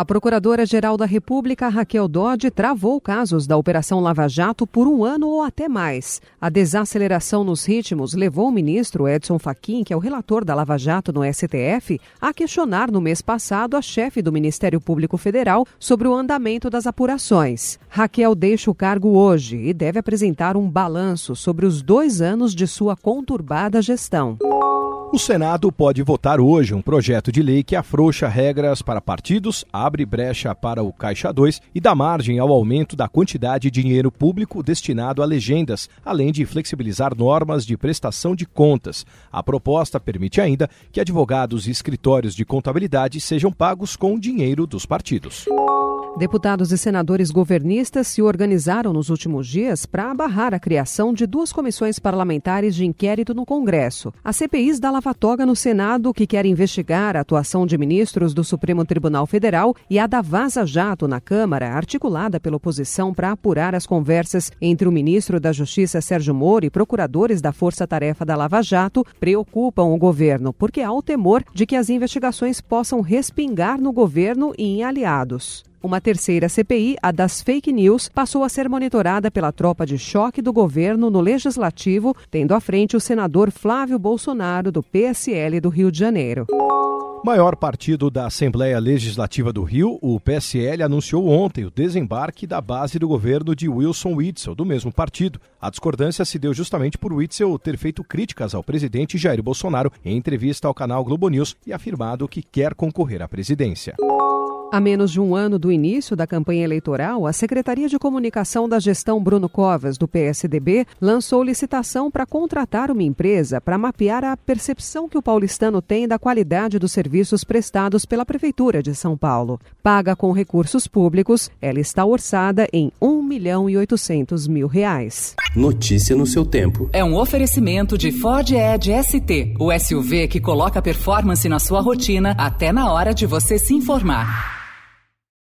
A Procuradora-Geral da República, Raquel Dodge, travou casos da Operação Lava Jato por um ano ou até mais. A desaceleração nos ritmos levou o ministro Edson Fachin, que é o relator da Lava Jato no STF, a questionar no mês passado a chefe do Ministério Público Federal sobre o andamento das apurações. Raquel deixa o cargo hoje e deve apresentar um balanço sobre os dois anos de sua conturbada gestão. O Senado pode votar hoje um projeto de lei que afrouxa regras para partidos, abre brecha para o Caixa 2 e dá margem ao aumento da quantidade de dinheiro público destinado a legendas, além de flexibilizar normas de prestação de contas. A proposta permite ainda que advogados e escritórios de contabilidade sejam pagos com dinheiro dos partidos. Deputados e senadores governistas se organizaram nos últimos dias para abarrar a criação de duas comissões parlamentares de inquérito no Congresso. A CPIs da Lava Toga no Senado, que quer investigar a atuação de ministros do Supremo Tribunal Federal, e a da Vaza Jato na Câmara, articulada pela oposição para apurar as conversas entre o ministro da Justiça Sérgio Moro e procuradores da Força Tarefa da Lava Jato, preocupam o governo, porque há o temor de que as investigações possam respingar no governo e em aliados. Uma terceira CPI, a das fake news, passou a ser monitorada pela tropa de choque do governo no Legislativo, tendo à frente o senador Flávio Bolsonaro, do PSL do Rio de Janeiro. Maior partido da Assembleia Legislativa do Rio, o PSL anunciou ontem o desembarque da base do governo de Wilson Witzel, do mesmo partido. A discordância se deu justamente por Witzel ter feito críticas ao presidente Jair Bolsonaro em entrevista ao canal Globo News e afirmado que quer concorrer à presidência. A menos de um ano do início da campanha eleitoral, a Secretaria de Comunicação da Gestão Bruno Covas, do PSDB, lançou licitação para contratar uma empresa para mapear a percepção que o paulistano tem da qualidade dos serviços prestados pela Prefeitura de São Paulo. Paga com recursos públicos, ela está orçada em 1 milhão e 800 mil reais. Notícia no seu tempo. É um oferecimento de Ford Edge ST, o SUV que coloca performance na sua rotina até na hora de você se informar.